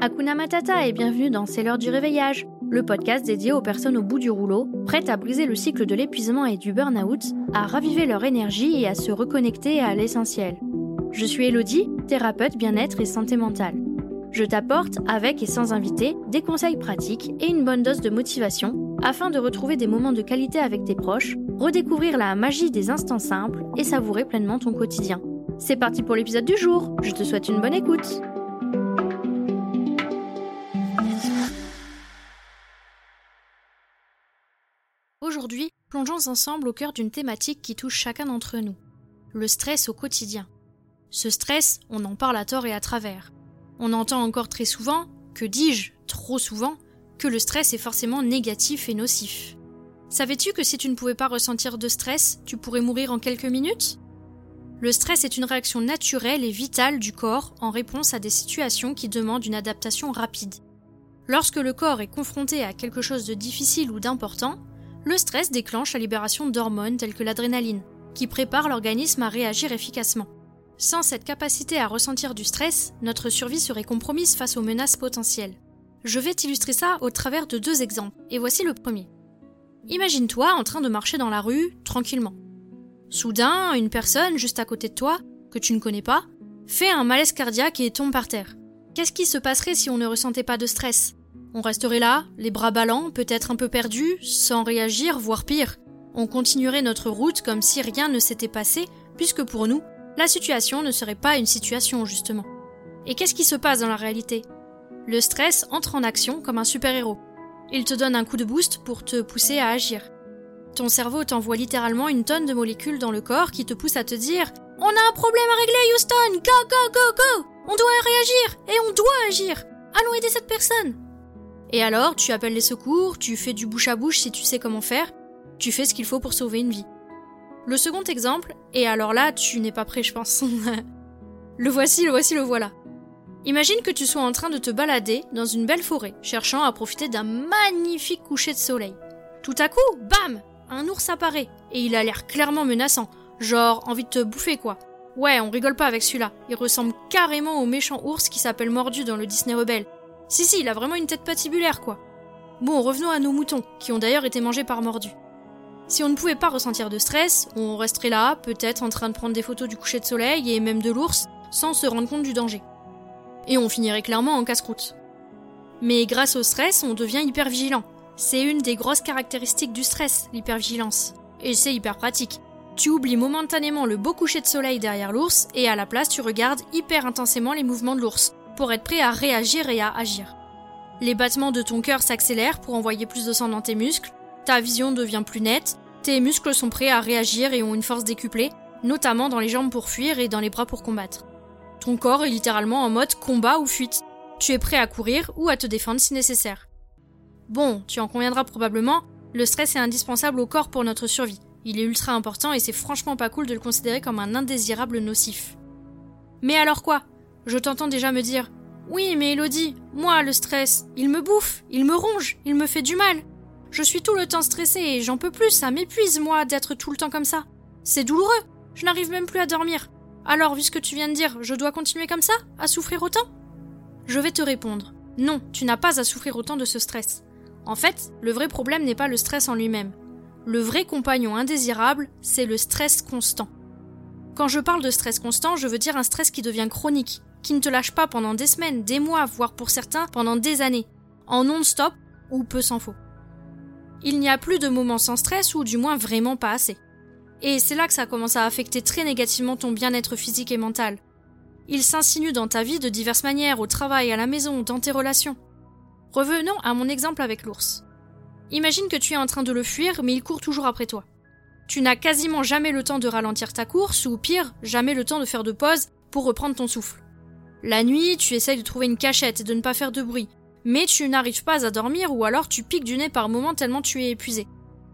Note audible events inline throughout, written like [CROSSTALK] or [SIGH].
Hakuna Matata et bienvenue dans C'est l'heure du réveillage, le podcast dédié aux personnes au bout du rouleau, prêtes à briser le cycle de l'épuisement et du burn-out, à raviver leur énergie et à se reconnecter à l'essentiel. Je suis Elodie, thérapeute bien-être et santé mentale. Je t'apporte, avec et sans invité, des conseils pratiques et une bonne dose de motivation afin de retrouver des moments de qualité avec tes proches, redécouvrir la magie des instants simples et savourer pleinement ton quotidien. C'est parti pour l'épisode du jour, je te souhaite une bonne écoute. Aujourd'hui, plongeons ensemble au cœur d'une thématique qui touche chacun d'entre nous, le stress au quotidien. Ce stress, on en parle à tort et à travers. On entend encore très souvent, que dis-je, trop souvent, que le stress est forcément négatif et nocif. Savais-tu que si tu ne pouvais pas ressentir de stress, tu pourrais mourir en quelques minutes? Le stress est une réaction naturelle et vitale du corps en réponse à des situations qui demandent une adaptation rapide. Lorsque le corps est confronté à quelque chose de difficile ou d'important, le stress déclenche la libération d'hormones telles que l'adrénaline, qui prépare l'organisme à réagir efficacement. Sans cette capacité à ressentir du stress, notre survie serait compromise face aux menaces potentielles. Je vais t'illustrer ça au travers de deux exemples, et voici le premier. Imagine-toi en train de marcher dans la rue, tranquillement. Soudain, une personne juste à côté de toi, que tu ne connais pas, fait un malaise cardiaque et tombe par terre. Qu'est-ce qui se passerait si on ne ressentait pas de stress? On resterait là, les bras ballants, peut-être un peu perdus, sans réagir, voire pire. On continuerait notre route comme si rien ne s'était passé, puisque pour nous, la situation ne serait pas une situation justement. Et qu'est-ce qui se passe dans la réalité? Le stress entre en action comme un super-héros. Il te donne un coup de boost pour te pousser à agir. Ton cerveau t'envoie littéralement une tonne de molécules dans le corps qui te poussent à te dire On a un problème à régler, Houston Go, go, go, go On doit réagir Et on doit agir Allons aider cette personne Et alors, tu appelles les secours, tu fais du bouche à bouche si tu sais comment faire, tu fais ce qu'il faut pour sauver une vie. Le second exemple, et alors là, tu n'es pas prêt, je pense. [LAUGHS] le voici, le voici, le voilà. Imagine que tu sois en train de te balader dans une belle forêt, cherchant à profiter d'un magnifique coucher de soleil. Tout à coup, bam Un ours apparaît, et il a l'air clairement menaçant, genre envie de te bouffer quoi. Ouais, on rigole pas avec celui-là, il ressemble carrément au méchant ours qui s'appelle Mordu dans le Disney Rebelle. Si si, il a vraiment une tête patibulaire quoi. Bon, revenons à nos moutons, qui ont d'ailleurs été mangés par Mordu. Si on ne pouvait pas ressentir de stress, on resterait là, peut-être en train de prendre des photos du coucher de soleil et même de l'ours, sans se rendre compte du danger. Et on finirait clairement en casse-croûte. Mais grâce au stress, on devient hyper vigilant. C'est une des grosses caractéristiques du stress, l'hypervigilance. Et c'est hyper pratique. Tu oublies momentanément le beau coucher de soleil derrière l'ours et à la place tu regardes hyper intensément les mouvements de l'ours pour être prêt à réagir et à agir. Les battements de ton cœur s'accélèrent pour envoyer plus de sang dans tes muscles, ta vision devient plus nette, tes muscles sont prêts à réagir et ont une force décuplée, notamment dans les jambes pour fuir et dans les bras pour combattre. Ton corps est littéralement en mode combat ou fuite. Tu es prêt à courir ou à te défendre si nécessaire. Bon, tu en conviendras probablement, le stress est indispensable au corps pour notre survie. Il est ultra important et c'est franchement pas cool de le considérer comme un indésirable nocif. Mais alors quoi? Je t'entends déjà me dire Oui, mais Elodie, moi, le stress, il me bouffe, il me ronge, il me fait du mal. Je suis tout le temps stressée et j'en peux plus, ça m'épuise, moi, d'être tout le temps comme ça. C'est douloureux, je n'arrive même plus à dormir. Alors, vu ce que tu viens de dire, je dois continuer comme ça, à souffrir autant? Je vais te répondre. Non, tu n'as pas à souffrir autant de ce stress. En fait, le vrai problème n'est pas le stress en lui-même. Le vrai compagnon indésirable, c'est le stress constant. Quand je parle de stress constant, je veux dire un stress qui devient chronique, qui ne te lâche pas pendant des semaines, des mois, voire pour certains pendant des années, en non-stop ou peu s'en faut il n'y a plus de moments sans stress ou du moins vraiment pas assez. Et c'est là que ça commence à affecter très négativement ton bien-être physique et mental. Il s'insinue dans ta vie de diverses manières, au travail, à la maison, dans tes relations. Revenons à mon exemple avec l'ours. Imagine que tu es en train de le fuir, mais il court toujours après toi. Tu n'as quasiment jamais le temps de ralentir ta course, ou pire, jamais le temps de faire de pause pour reprendre ton souffle. La nuit, tu essayes de trouver une cachette et de ne pas faire de bruit, mais tu n'arrives pas à dormir ou alors tu piques du nez par moment tellement tu es épuisé.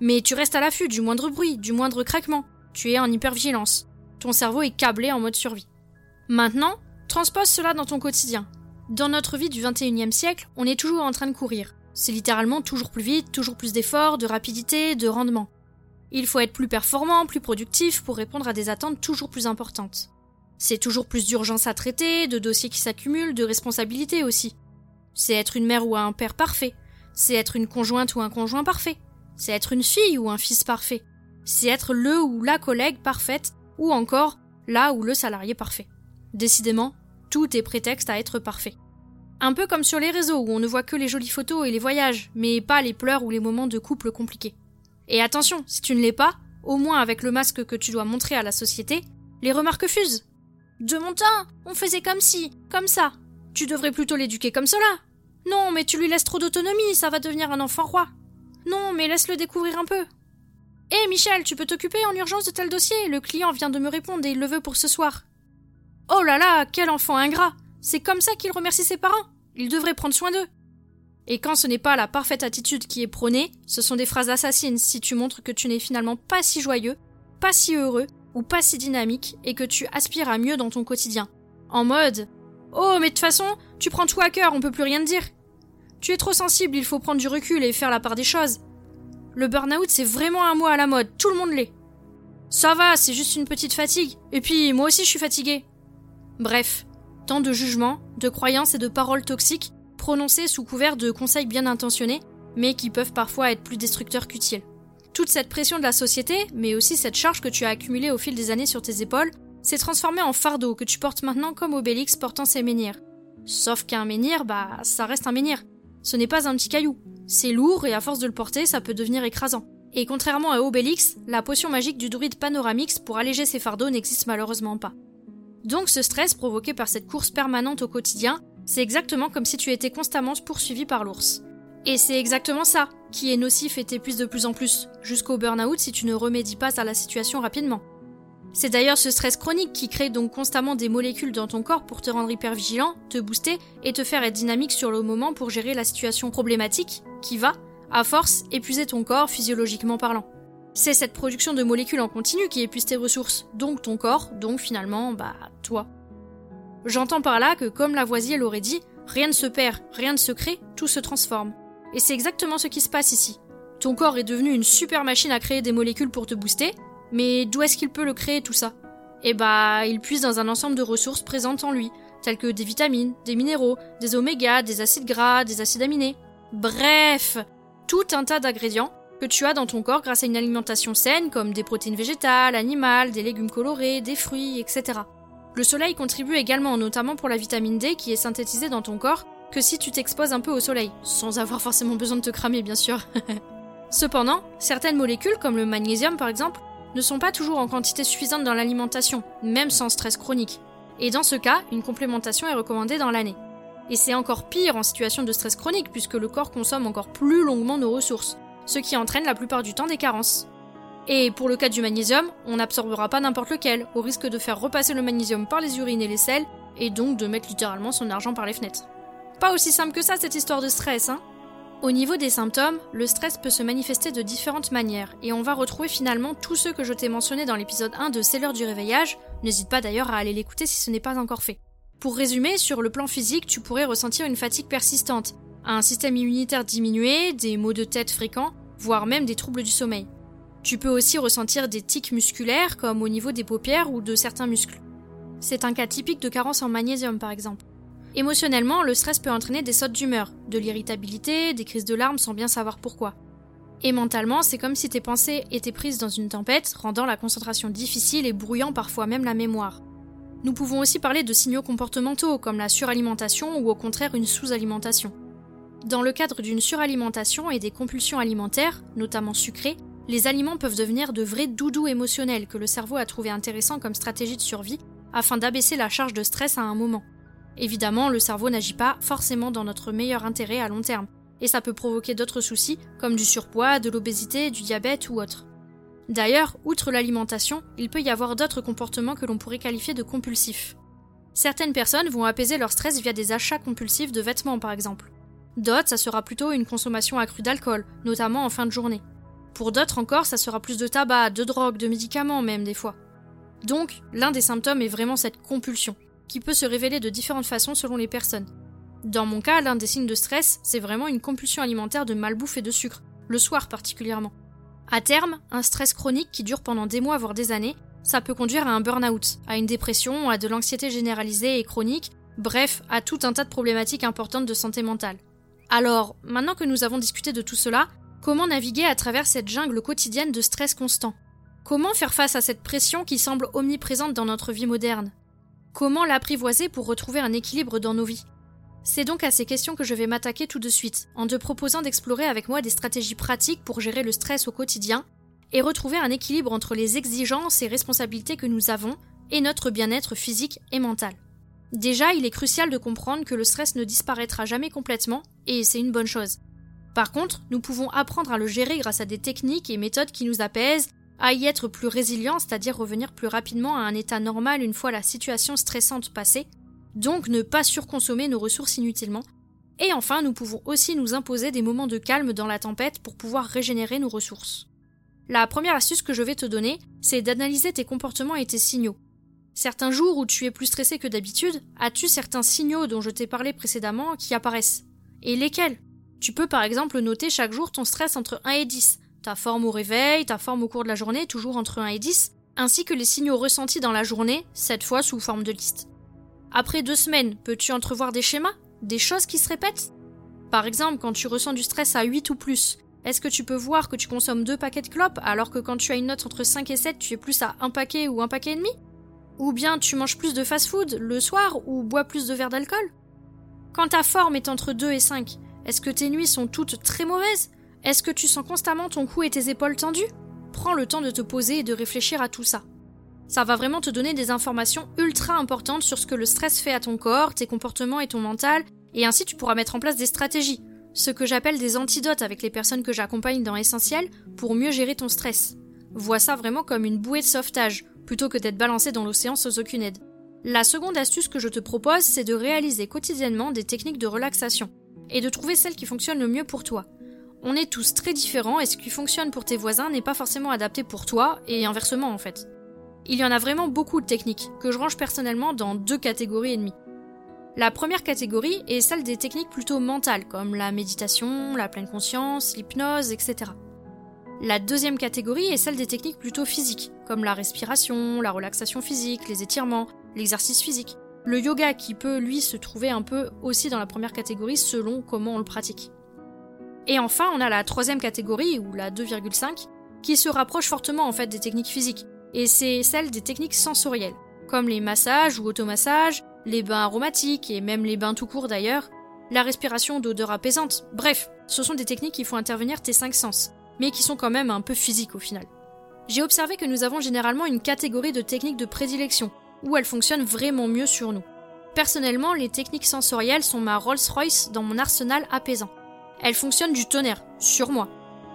Mais tu restes à l'affût du moindre bruit, du moindre craquement. Tu es en hypervigilance. Ton cerveau est câblé en mode survie. Maintenant, transpose cela dans ton quotidien. Dans notre vie du 21e siècle, on est toujours en train de courir. C'est littéralement toujours plus vite, toujours plus d'efforts, de rapidité, de rendement. Il faut être plus performant, plus productif pour répondre à des attentes toujours plus importantes. C'est toujours plus d'urgences à traiter, de dossiers qui s'accumulent, de responsabilités aussi. C'est être une mère ou un père parfait. C'est être une conjointe ou un conjoint parfait. C'est être une fille ou un fils parfait. C'est être le ou la collègue parfaite ou encore là ou le salarié parfait. Décidément, tout est prétexte à être parfait. Un peu comme sur les réseaux où on ne voit que les jolies photos et les voyages, mais pas les pleurs ou les moments de couple compliqués. Et attention, si tu ne l'es pas, au moins avec le masque que tu dois montrer à la société, les remarques fusent. De mon temps, on faisait comme ci, comme ça. Tu devrais plutôt l'éduquer comme cela. Non, mais tu lui laisses trop d'autonomie, ça va devenir un enfant roi. Non, mais laisse-le découvrir un peu. Hé Michel, tu peux t'occuper en urgence de tel dossier, le client vient de me répondre et il le veut pour ce soir. Oh là là, quel enfant ingrat C'est comme ça qu'il remercie ses parents Il devrait prendre soin d'eux Et quand ce n'est pas la parfaite attitude qui est prônée, ce sont des phrases assassines si tu montres que tu n'es finalement pas si joyeux, pas si heureux, ou pas si dynamique, et que tu aspires à mieux dans ton quotidien. En mode Oh, mais de toute façon, tu prends tout à cœur, on peut plus rien dire. Tu es trop sensible, il faut prendre du recul et faire la part des choses. Le burn-out, c'est vraiment un mot à la mode, tout le monde l'est. Ça va, c'est juste une petite fatigue. Et puis, moi aussi, je suis fatiguée. Bref, tant de jugements, de croyances et de paroles toxiques prononcées sous couvert de conseils bien intentionnés, mais qui peuvent parfois être plus destructeurs qu'utiles. Toute cette pression de la société, mais aussi cette charge que tu as accumulée au fil des années sur tes épaules, s'est transformée en fardeau que tu portes maintenant comme Obélix portant ses menhirs. Sauf qu'un menhir, bah, ça reste un menhir. Ce n'est pas un petit caillou. C'est lourd et à force de le porter, ça peut devenir écrasant. Et contrairement à Obélix, la potion magique du druide Panoramix pour alléger ses fardeaux n'existe malheureusement pas. Donc ce stress provoqué par cette course permanente au quotidien, c'est exactement comme si tu étais constamment poursuivi par l'ours. Et c'est exactement ça qui est nocif et t'épuise de plus en plus, jusqu'au burn-out si tu ne remédies pas à la situation rapidement. C'est d'ailleurs ce stress chronique qui crée donc constamment des molécules dans ton corps pour te rendre hyper vigilant, te booster et te faire être dynamique sur le moment pour gérer la situation problématique qui va, à force, épuiser ton corps physiologiquement parlant. C'est cette production de molécules en continu qui épuise tes ressources, donc ton corps, donc finalement, bah, toi. J'entends par là que, comme Lavoisier l'aurait dit, rien ne se perd, rien ne se crée, tout se transforme. Et c'est exactement ce qui se passe ici. Ton corps est devenu une super machine à créer des molécules pour te booster, mais d'où est-ce qu'il peut le créer tout ça? Eh bah, il puise dans un ensemble de ressources présentes en lui, telles que des vitamines, des minéraux, des omégas, des acides gras, des acides aminés. Bref, tout un tas d'ingrédients que tu as dans ton corps grâce à une alimentation saine comme des protéines végétales, animales, des légumes colorés, des fruits, etc. Le soleil contribue également notamment pour la vitamine D qui est synthétisée dans ton corps que si tu t'exposes un peu au soleil, sans avoir forcément besoin de te cramer bien sûr. [LAUGHS] Cependant, certaines molécules comme le magnésium par exemple ne sont pas toujours en quantité suffisante dans l'alimentation, même sans stress chronique. Et dans ce cas, une complémentation est recommandée dans l'année. Et c'est encore pire en situation de stress chronique puisque le corps consomme encore plus longuement nos ressources, ce qui entraîne la plupart du temps des carences. Et pour le cas du magnésium, on n'absorbera pas n'importe lequel, au risque de faire repasser le magnésium par les urines et les selles, et donc de mettre littéralement son argent par les fenêtres. Pas aussi simple que ça cette histoire de stress, hein au niveau des symptômes, le stress peut se manifester de différentes manières, et on va retrouver finalement tous ceux que je t'ai mentionnés dans l'épisode 1 de C'est l'heure du réveillage, n'hésite pas d'ailleurs à aller l'écouter si ce n'est pas encore fait. Pour résumer, sur le plan physique, tu pourrais ressentir une fatigue persistante, un système immunitaire diminué, des maux de tête fréquents, voire même des troubles du sommeil. Tu peux aussi ressentir des tics musculaires comme au niveau des paupières ou de certains muscles. C'est un cas typique de carence en magnésium par exemple. Émotionnellement, le stress peut entraîner des sautes d'humeur, de l'irritabilité, des crises de larmes sans bien savoir pourquoi. Et mentalement, c'est comme si tes pensées étaient prises dans une tempête, rendant la concentration difficile et brouillant parfois même la mémoire. Nous pouvons aussi parler de signaux comportementaux comme la suralimentation ou au contraire une sous-alimentation. Dans le cadre d'une suralimentation et des compulsions alimentaires, notamment sucrées, les aliments peuvent devenir de vrais doudous émotionnels que le cerveau a trouvé intéressant comme stratégie de survie afin d'abaisser la charge de stress à un moment. Évidemment, le cerveau n'agit pas forcément dans notre meilleur intérêt à long terme, et ça peut provoquer d'autres soucis comme du surpoids, de l'obésité, du diabète ou autre. D'ailleurs, outre l'alimentation, il peut y avoir d'autres comportements que l'on pourrait qualifier de compulsifs. Certaines personnes vont apaiser leur stress via des achats compulsifs de vêtements par exemple. D'autres, ça sera plutôt une consommation accrue d'alcool, notamment en fin de journée. Pour d'autres encore, ça sera plus de tabac, de drogue, de médicaments même des fois. Donc, l'un des symptômes est vraiment cette compulsion qui peut se révéler de différentes façons selon les personnes. Dans mon cas, l'un des signes de stress, c'est vraiment une compulsion alimentaire de malbouffe et de sucre, le soir particulièrement. À terme, un stress chronique qui dure pendant des mois voire des années, ça peut conduire à un burn-out, à une dépression, à de l'anxiété généralisée et chronique, bref, à tout un tas de problématiques importantes de santé mentale. Alors, maintenant que nous avons discuté de tout cela, comment naviguer à travers cette jungle quotidienne de stress constant? Comment faire face à cette pression qui semble omniprésente dans notre vie moderne? Comment l'apprivoiser pour retrouver un équilibre dans nos vies C'est donc à ces questions que je vais m'attaquer tout de suite, en te proposant d'explorer avec moi des stratégies pratiques pour gérer le stress au quotidien et retrouver un équilibre entre les exigences et responsabilités que nous avons et notre bien-être physique et mental. Déjà, il est crucial de comprendre que le stress ne disparaîtra jamais complètement, et c'est une bonne chose. Par contre, nous pouvons apprendre à le gérer grâce à des techniques et méthodes qui nous apaisent à y être plus résilient, c'est-à-dire revenir plus rapidement à un état normal une fois la situation stressante passée, donc ne pas surconsommer nos ressources inutilement. Et enfin, nous pouvons aussi nous imposer des moments de calme dans la tempête pour pouvoir régénérer nos ressources. La première astuce que je vais te donner, c'est d'analyser tes comportements et tes signaux. Certains jours où tu es plus stressé que d'habitude, as-tu certains signaux dont je t'ai parlé précédemment qui apparaissent? Et lesquels? Tu peux par exemple noter chaque jour ton stress entre 1 et 10, ta forme au réveil, ta forme au cours de la journée, toujours entre 1 et 10, ainsi que les signaux ressentis dans la journée, cette fois sous forme de liste. Après deux semaines, peux-tu entrevoir des schémas Des choses qui se répètent? Par exemple, quand tu ressens du stress à 8 ou plus, est-ce que tu peux voir que tu consommes deux paquets de clopes alors que quand tu as une note entre 5 et 7, tu es plus à un paquet ou un paquet et demi? Ou bien tu manges plus de fast-food le soir ou bois plus de verres d'alcool? Quand ta forme est entre 2 et 5, est-ce que tes nuits sont toutes très mauvaises? Est-ce que tu sens constamment ton cou et tes épaules tendues? Prends le temps de te poser et de réfléchir à tout ça. Ça va vraiment te donner des informations ultra importantes sur ce que le stress fait à ton corps, tes comportements et ton mental, et ainsi tu pourras mettre en place des stratégies, ce que j'appelle des antidotes avec les personnes que j'accompagne dans Essentiel pour mieux gérer ton stress. Vois ça vraiment comme une bouée de sauvetage, plutôt que d'être balancé dans l'océan sans aucune aide. La seconde astuce que je te propose, c'est de réaliser quotidiennement des techniques de relaxation, et de trouver celles qui fonctionnent le mieux pour toi. On est tous très différents et ce qui fonctionne pour tes voisins n'est pas forcément adapté pour toi et inversement en fait. Il y en a vraiment beaucoup de techniques que je range personnellement dans deux catégories et demie. La première catégorie est celle des techniques plutôt mentales comme la méditation, la pleine conscience, l'hypnose, etc. La deuxième catégorie est celle des techniques plutôt physiques, comme la respiration, la relaxation physique, les étirements, l'exercice physique. Le yoga qui peut, lui, se trouver un peu aussi dans la première catégorie selon comment on le pratique. Et enfin, on a la troisième catégorie, ou la 2,5, qui se rapproche fortement en fait des techniques physiques, et c'est celle des techniques sensorielles, comme les massages ou automassages, les bains aromatiques et même les bains tout court d'ailleurs, la respiration d'odeurs apaisantes, bref, ce sont des techniques qui font intervenir tes cinq sens, mais qui sont quand même un peu physiques au final. J'ai observé que nous avons généralement une catégorie de techniques de prédilection, où elles fonctionnent vraiment mieux sur nous. Personnellement, les techniques sensorielles sont ma Rolls-Royce dans mon arsenal apaisant. Elle fonctionne du tonnerre, sur moi.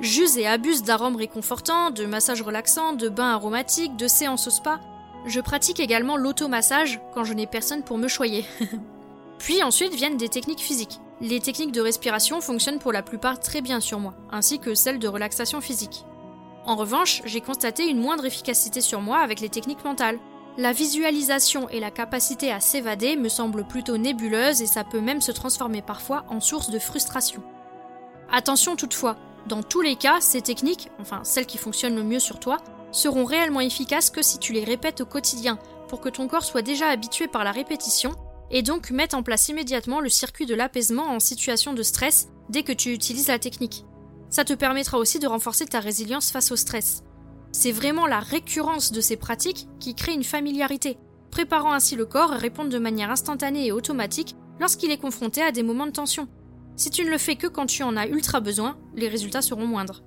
J'use et abuse d'arômes réconfortants, de massages relaxants, de bains aromatiques, de séances au spa. Je pratique également l'automassage quand je n'ai personne pour me choyer. [LAUGHS] Puis ensuite viennent des techniques physiques. Les techniques de respiration fonctionnent pour la plupart très bien sur moi, ainsi que celles de relaxation physique. En revanche, j'ai constaté une moindre efficacité sur moi avec les techniques mentales. La visualisation et la capacité à s'évader me semblent plutôt nébuleuses et ça peut même se transformer parfois en source de frustration. Attention toutefois, dans tous les cas, ces techniques, enfin celles qui fonctionnent le mieux sur toi, seront réellement efficaces que si tu les répètes au quotidien, pour que ton corps soit déjà habitué par la répétition, et donc mette en place immédiatement le circuit de l'apaisement en situation de stress dès que tu utilises la technique. Ça te permettra aussi de renforcer ta résilience face au stress. C'est vraiment la récurrence de ces pratiques qui crée une familiarité, préparant ainsi le corps à répondre de manière instantanée et automatique lorsqu'il est confronté à des moments de tension. Si tu ne le fais que quand tu en as ultra besoin, les résultats seront moindres.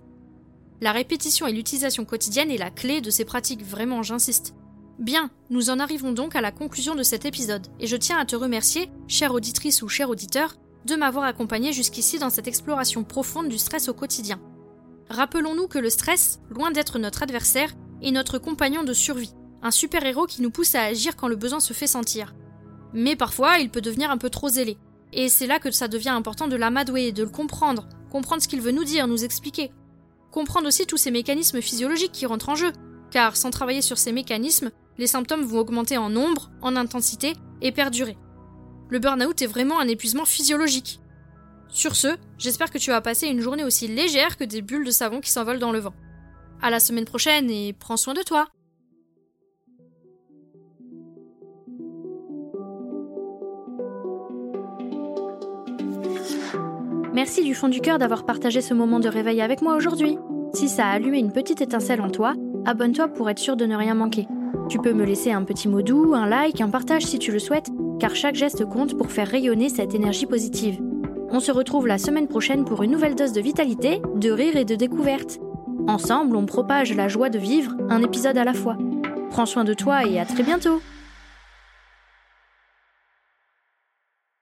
La répétition et l'utilisation quotidienne est la clé de ces pratiques, vraiment j'insiste. Bien, nous en arrivons donc à la conclusion de cet épisode, et je tiens à te remercier, chère auditrice ou cher auditeur, de m'avoir accompagné jusqu'ici dans cette exploration profonde du stress au quotidien. Rappelons-nous que le stress, loin d'être notre adversaire, est notre compagnon de survie, un super-héros qui nous pousse à agir quand le besoin se fait sentir. Mais parfois, il peut devenir un peu trop zélé, et c'est là que ça devient important de l'amadouer, de le comprendre, comprendre ce qu'il veut nous dire, nous expliquer. Comprendre aussi tous ces mécanismes physiologiques qui rentrent en jeu, car sans travailler sur ces mécanismes, les symptômes vont augmenter en nombre, en intensité et perdurer. Le burn-out est vraiment un épuisement physiologique. Sur ce, j'espère que tu vas passer une journée aussi légère que des bulles de savon qui s'envolent dans le vent. À la semaine prochaine et prends soin de toi! Merci du fond du cœur d'avoir partagé ce moment de réveil avec moi aujourd'hui. Si ça a allumé une petite étincelle en toi, abonne-toi pour être sûr de ne rien manquer. Tu peux me laisser un petit mot doux, un like, un partage si tu le souhaites, car chaque geste compte pour faire rayonner cette énergie positive. On se retrouve la semaine prochaine pour une nouvelle dose de vitalité, de rire et de découverte. Ensemble, on propage la joie de vivre, un épisode à la fois. Prends soin de toi et à très bientôt